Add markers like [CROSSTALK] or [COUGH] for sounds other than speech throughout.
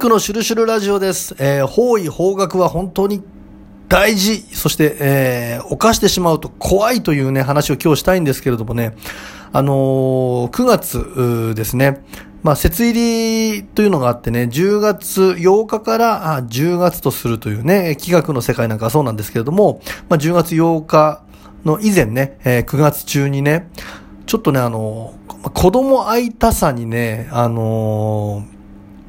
クのシュルシュルラジオです。えー方位、方角は本当に大事。そして、えー犯してしまうと怖いというね、話を今日したいんですけれどもね、あのー9月ですね、まあ、節入りというのがあってね、10月8日からあ10月とするというね、企画の世界なんかそうなんですけれども、まあ、10月8日の以前ね、えー9月中にね、ちょっとね、あのー子供会いたさにね、あのー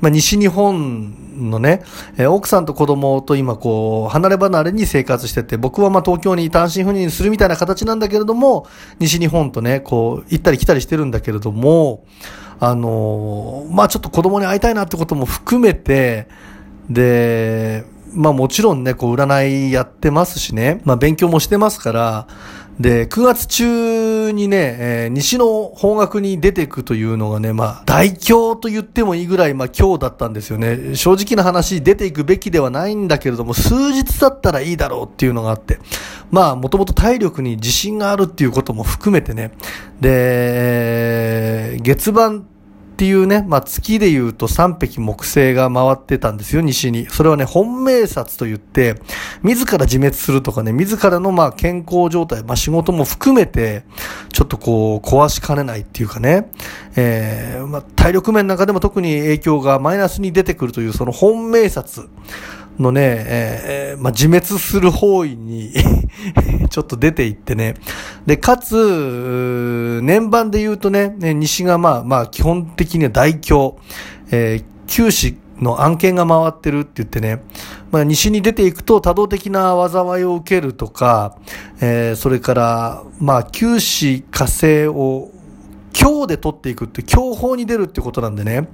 まあ、西日本のね、えー奥さんと子供と今こう、離れ離れに生活してて、僕はまあ東京に単身赴任するみたいな形なんだけれども、西日本とね、こう、行ったり来たりしてるんだけれども、あのーまあちょっと子供に会いたいなってことも含めて、で、まあもちろんね、こう占いやってますしね、まあ勉強もしてますから、で、9月中にね、えー西の方角に出ていくというのがね、まあ、大凶と言ってもいいぐらい、まあ、今日だったんですよね。正直な話、出ていくべきではないんだけれども、数日だったらいいだろうっていうのがあって、まあ、もともと体力に自信があるっていうことも含めてね、で、月番っていうね、まあ、月で言うと3匹木星が回ってたんですよ、西に。それはね、本命札と言って、自ら自滅するとかね、自らのまあ健康状態、まあ仕事も含めて、ちょっとこう、壊しかねないっていうかね、えー、まあ体力面なんかでも特に影響がマイナスに出てくるという、その本命札のね、えーまあ自滅する方位に [LAUGHS] ちょっと出ていってね。で、かつ、年番で言うとね、ね西がまあまあ基本的には大凶、えー、九死の案件が回ってるって言ってね、まあ、西に出ていくと多動的な災いを受けるとか、えーそれから、まあ、九死火星を強で取っていくって、強法に出るってことなんでね。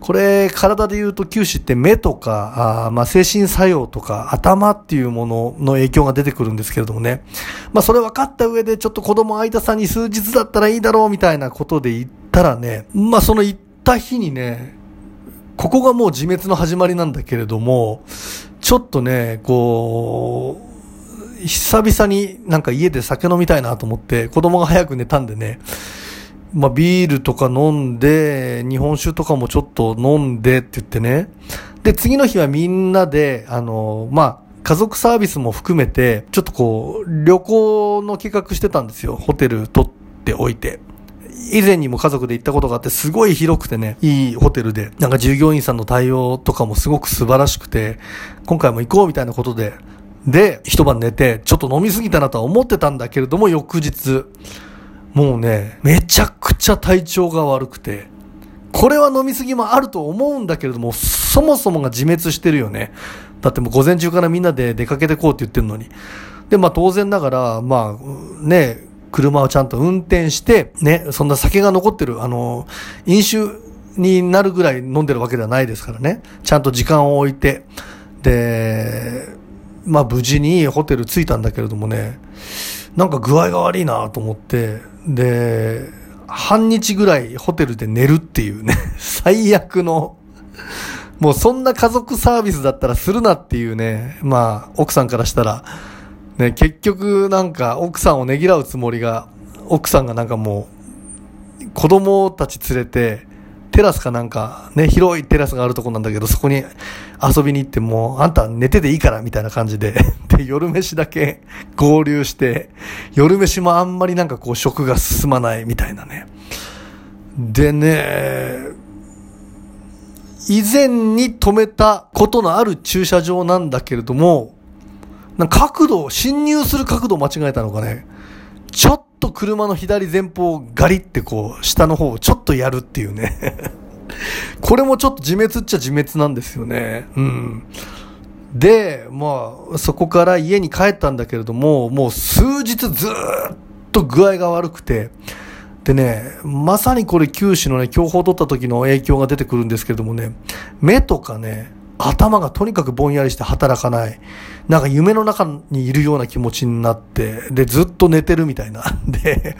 これ、体で言うと九死って目とか、あまあ、精神作用とか頭っていうものの影響が出てくるんですけれどもね。まあ、それ分かった上でちょっと子供相田さんに数日だったらいいだろうみたいなことで言ったらね、まあ、その言った日にね、ここがもう自滅の始まりなんだけれども、ちょっとね、こう、久々になんか家で酒飲みたいなと思って、子供が早く寝たんでね、まあビールとか飲んで、日本酒とかもちょっと飲んでって言ってね。で、次の日はみんなで、あの、まあ、家族サービスも含めて、ちょっとこう、旅行の計画してたんですよ。ホテル取っておいて。以前にも家族で行ったことがあって、すごい広くてね、いいホテルで、なんか従業員さんの対応とかもすごく素晴らしくて、今回も行こうみたいなことで、で、一晩寝て、ちょっと飲みすぎたなとは思ってたんだけれども、翌日、もうね、めちゃくちゃ体調が悪くて、これは飲みすぎもあると思うんだけれども、そもそもが自滅してるよね。だってもう午前中からみんなで出かけてこうって言ってるのに。で、まあ当然ながら、まあ、ね、車をちゃんと運転して、ね、そんな酒が残ってる、あの、飲酒になるぐらい飲んでるわけではないですからね。ちゃんと時間を置いて、で、まあ無事にホテル着いたんだけれどもね、なんか具合が悪いなと思って、で、半日ぐらいホテルで寝るっていうね、[LAUGHS] 最悪の、もうそんな家族サービスだったらするなっていうね、まあ奥さんからしたら、ね、結局なんか奥さんをねぎらうつもりが、奥さんがなんかもう、子供たち連れて、テラスかなんか、ね、広いテラスがあるとこなんだけど、そこに遊びに行ってもう、あんた寝てていいから、みたいな感じで、[LAUGHS] で、夜飯だけ [LAUGHS] 合流して、夜飯もあんまりなんかこう食が進まないみたいなね。でね、以前に止めたことのある駐車場なんだけれども、なんか角度、侵入する角度を間違えたのかね。ちょっと車の左前方をガリってこう、下の方をちょっとやるっていうね。[LAUGHS] これもちょっと自滅っちゃ自滅なんですよね。うん。で、まあ、そこから家に帰ったんだけれども、もう数日ずっと具合が悪くて、でね、まさにこれ九死のね、強砲を取った時の影響が出てくるんですけれどもね、目とかね、頭がとにかくぼんやりして働かない。なんか夢の中にいるような気持ちになって、で、ずっと寝てるみたいな。[LAUGHS] で、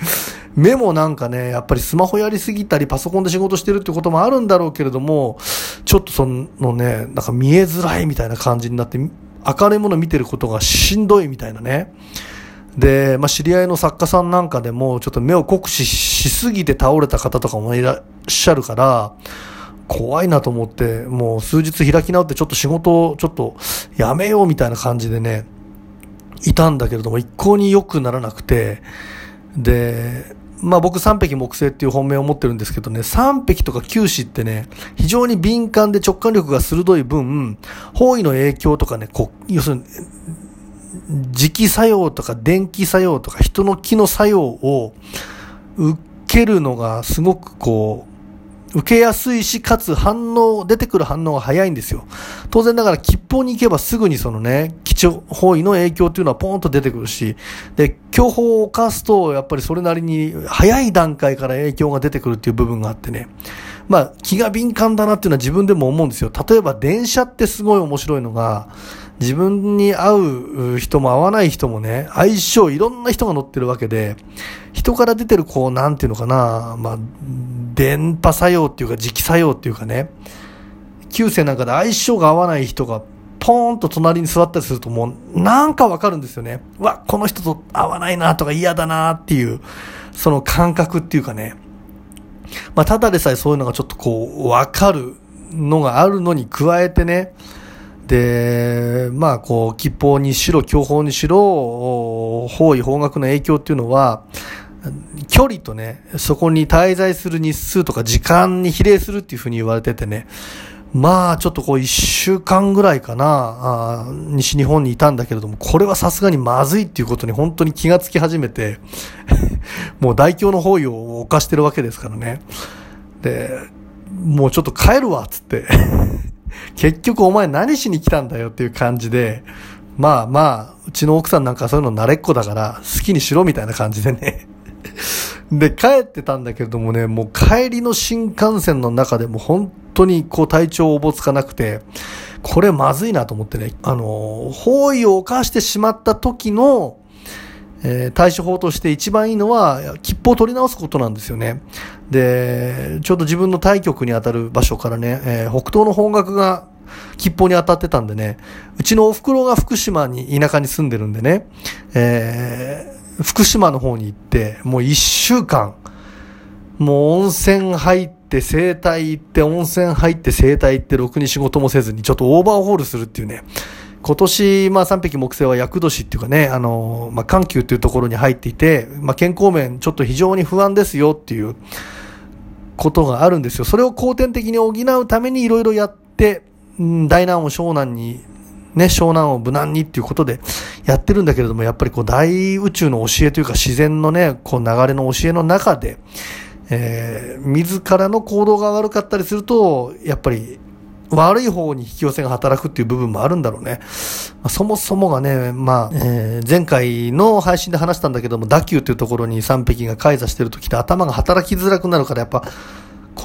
目もなんかね、やっぱりスマホやりすぎたり、パソコンで仕事してるってこともあるんだろうけれども、ちょっとそのね、なんか見えづらいみたいな感じになって、明るいもの見てることがしんどいみたいなね。で、まあ、知り合いの作家さんなんかでも、ちょっと目を酷使しすぎて倒れた方とかもいらっしゃるから、怖いなと思って、もう数日開き直ってちょっと仕事をちょっとやめようみたいな感じでね、いたんだけれども、一向に良くならなくて、で、まあ僕三匹木星っていう本命を持ってるんですけどね、三匹とか九死ってね、非常に敏感で直感力が鋭い分、方位の影響とかね、こ要するに、磁気作用とか電気作用とか人の気の作用を受けるのがすごくこう、受けやすいし、かつ反応、出てくる反応が早いんですよ。当然ながら、吉報に行けばすぐにそのね、基地方位の影響っていうのはポーンと出てくるし、で、強法を犯すと、やっぱりそれなりに早い段階から影響が出てくるっていう部分があってね。まあ、気が敏感だなっていうのは自分でも思うんですよ。例えば電車ってすごい面白いのが、自分に合う人も合わない人もね、相性いろんな人が乗ってるわけで、人から出てるこう、なんていうのかな、まあ、電波作用っていうか磁気作用っていうかね、旧世なんかで相性が合わない人がポーンと隣に座ったりするともうなんかわかるんですよね。うわ、この人と合わないなとか嫌だなっていう、その感覚っていうかね。まあ、ただでさえそういうのがちょっとこう、わかるのがあるのに加えてね、で、まあ、こう、吉報にしろ、強報にしろ、方位、方角の影響っていうのは、距離とね、そこに滞在する日数とか時間に比例するっていうふうに言われててね、まあ、ちょっとこう一週間ぐらいかな、西日本にいたんだけれども、これはさすがにまずいっていうことに本当に気がつき始めて、[LAUGHS] もう大凶の方位を犯してるわけですからね。で、もうちょっと帰るわっ、つって [LAUGHS] 結局お前何しに来たんだよっていう感じで、まあまあ、うちの奥さんなんかそういうの慣れっこだから好きにしろみたいな感じでね [LAUGHS] で、帰ってたんだけれどもね、もう帰りの新幹線の中でも本当にこう体調おぼつかなくて、これまずいなと思ってね、あの、方位を犯してしまった時の、えー、対処法として一番いいのは、切符を取り直すことなんですよね。で、ちょうど自分の対局に当たる場所からね、えー、北東の方角が吉報に当たってたんでね、うちのお袋が福島に田舎に住んでるんでね、え、福島の方に行って、もう一週間、もう温泉入って整体行って温泉入って整体行ってろくに仕事もせずにちょっとオーバーホールするっていうね、今年、まあ、三匹木星は厄年っていうかね、あの、まあ、緩急っていうところに入っていて、まあ、健康面ちょっと非常に不安ですよっていうことがあるんですよ。それを後天的に補うためにいろいろやって、うん、大難を小難に、ね、小難を無難にっていうことでやってるんだけれども、やっぱりこう大宇宙の教えというか自然のね、こう流れの教えの中で、えー、自らの行動が悪かったりすると、やっぱり悪い方に引き寄せが働くっていう部分もあるんだろうね。まあ、そもそもがね、まあ、えー、前回の配信で話したんだけども、打球っていうところに3匹が開座してる時って頭が働きづらくなるから、やっぱ、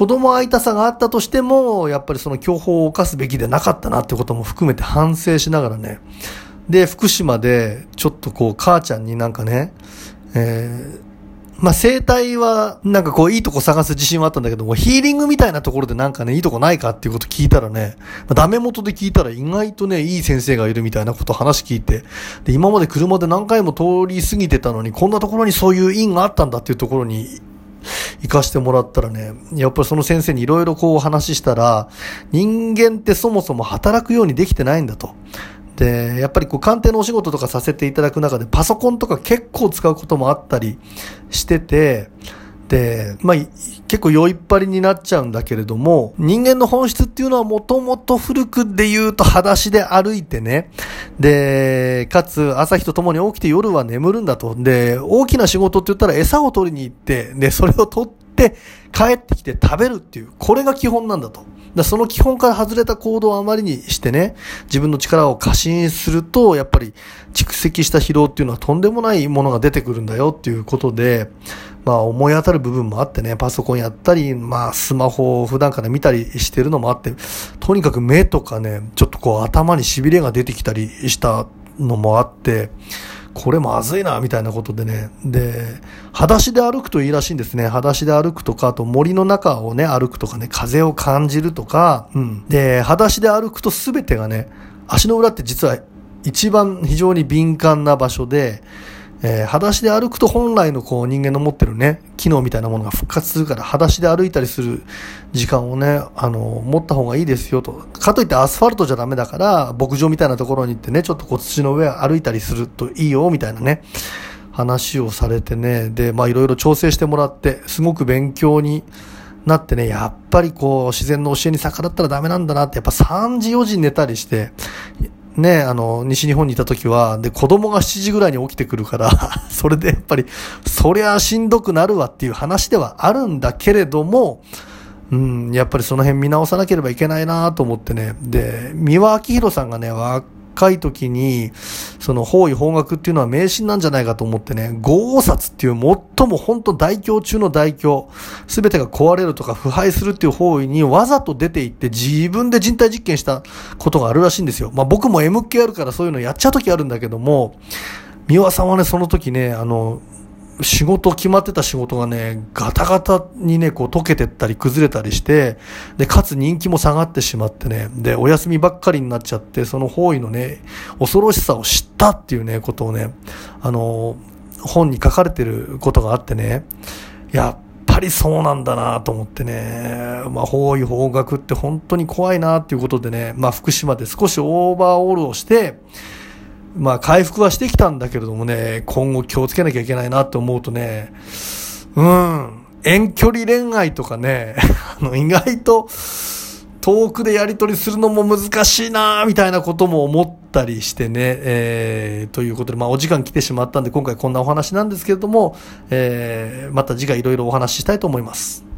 子供会いたさがあったとしても、やっぱりその強法を犯すべきでなかったなってことも含めて反省しながらね。で、福島で、ちょっとこう、母ちゃんになんかね、えーまあ、生態は、なんかこう、いいとこ探す自信はあったんだけども、ヒーリングみたいなところでなんかね、いいとこないかっていうこと聞いたらね、まあ、ダメ元で聞いたら意外とね、いい先生がいるみたいなこと話聞いて、で、今まで車で何回も通り過ぎてたのに、こんなところにそういう因があったんだっていうところに、行かしてもらったらね、やっぱりその先生にいろいろこうお話ししたら、人間ってそもそも働くようにできてないんだと。で、やっぱりこう鑑定のお仕事とかさせていただく中でパソコンとか結構使うこともあったりしてて、まあ、結構酔いっぱりになっちゃうんだけれども、人間の本質っていうのはもともと古くで言うと裸足で歩いてね、で、かつ朝日と共に起きて夜は眠るんだと。で、大きな仕事って言ったら餌を取りに行って、で、それを取って帰ってきて食べるっていう、これが基本なんだと。だその基本から外れた行動をあまりにしてね、自分の力を過信すると、やっぱり蓄積した疲労っていうのはとんでもないものが出てくるんだよっていうことで、まあ思い当たる部分もあってね、パソコンやったり、まあスマホを普段から見たりしてるのもあって、とにかく目とかね、ちょっとこう頭に痺れが出てきたりしたのもあって、これまずいな、みたいなことでね。で、裸足で歩くといいらしいんですね。裸足で歩くとか、あと森の中をね、歩くとかね、風を感じるとか、うん。で、裸足で歩くと全てがね、足の裏って実は一番非常に敏感な場所で、えー、裸足で歩くと本来のこう人間の持ってるね、機能みたいなものが復活するから、裸足で歩いたりする時間をね、あの、持った方がいいですよと。かといってアスファルトじゃダメだから、牧場みたいなところに行ってね、ちょっとこう土の上歩いたりするといいよ、みたいなね、話をされてね、で、まあいろいろ調整してもらって、すごく勉強になってね、やっぱりこう自然の教えに逆らったらダメなんだなって、やっぱ3時4時寝たりして、ね、あの、西日本にいた時は、で、子供が7時ぐらいに起きてくるから [LAUGHS] それでやっぱり、そりゃしんどくなるわっていう話ではあるんだけれども、うん、やっぱりその辺見直さなければいけないなと思ってね。で、三輪明宏さんがね、い時に、その方位方角っていうのは迷信なんじゃないかと思ってね、豪王札っていう最も本当大凶中の大凶、すべてが壊れるとか腐敗するっていう方位にわざと出ていって自分で人体実験したことがあるらしいんですよ。まあ僕も MK あるからそういうのやっちゃう時あるんだけども、三輪さんはね、その時ね、あの、仕事、決まってた仕事がね、ガタガタにね、こう溶けてったり崩れたりして、で、かつ人気も下がってしまってね、で、お休みばっかりになっちゃって、その方位のね、恐ろしさを知ったっていうね、ことをね、あの、本に書かれてることがあってね、やっぱりそうなんだなと思ってね、まあ、方位方角って本当に怖いなっていうことでね、まあ、福島で少しオーバーオールをして、まあ回復はしてきたんだけれどもね、今後気をつけなきゃいけないなって思うとね、うん、遠距離恋愛とかね、[LAUGHS] あの意外と遠くでやり取りするのも難しいなみたいなことも思ったりしてね、えー、ということで、まあお時間来てしまったんで今回こんなお話なんですけれども、えー、また次回いろいろお話ししたいと思います。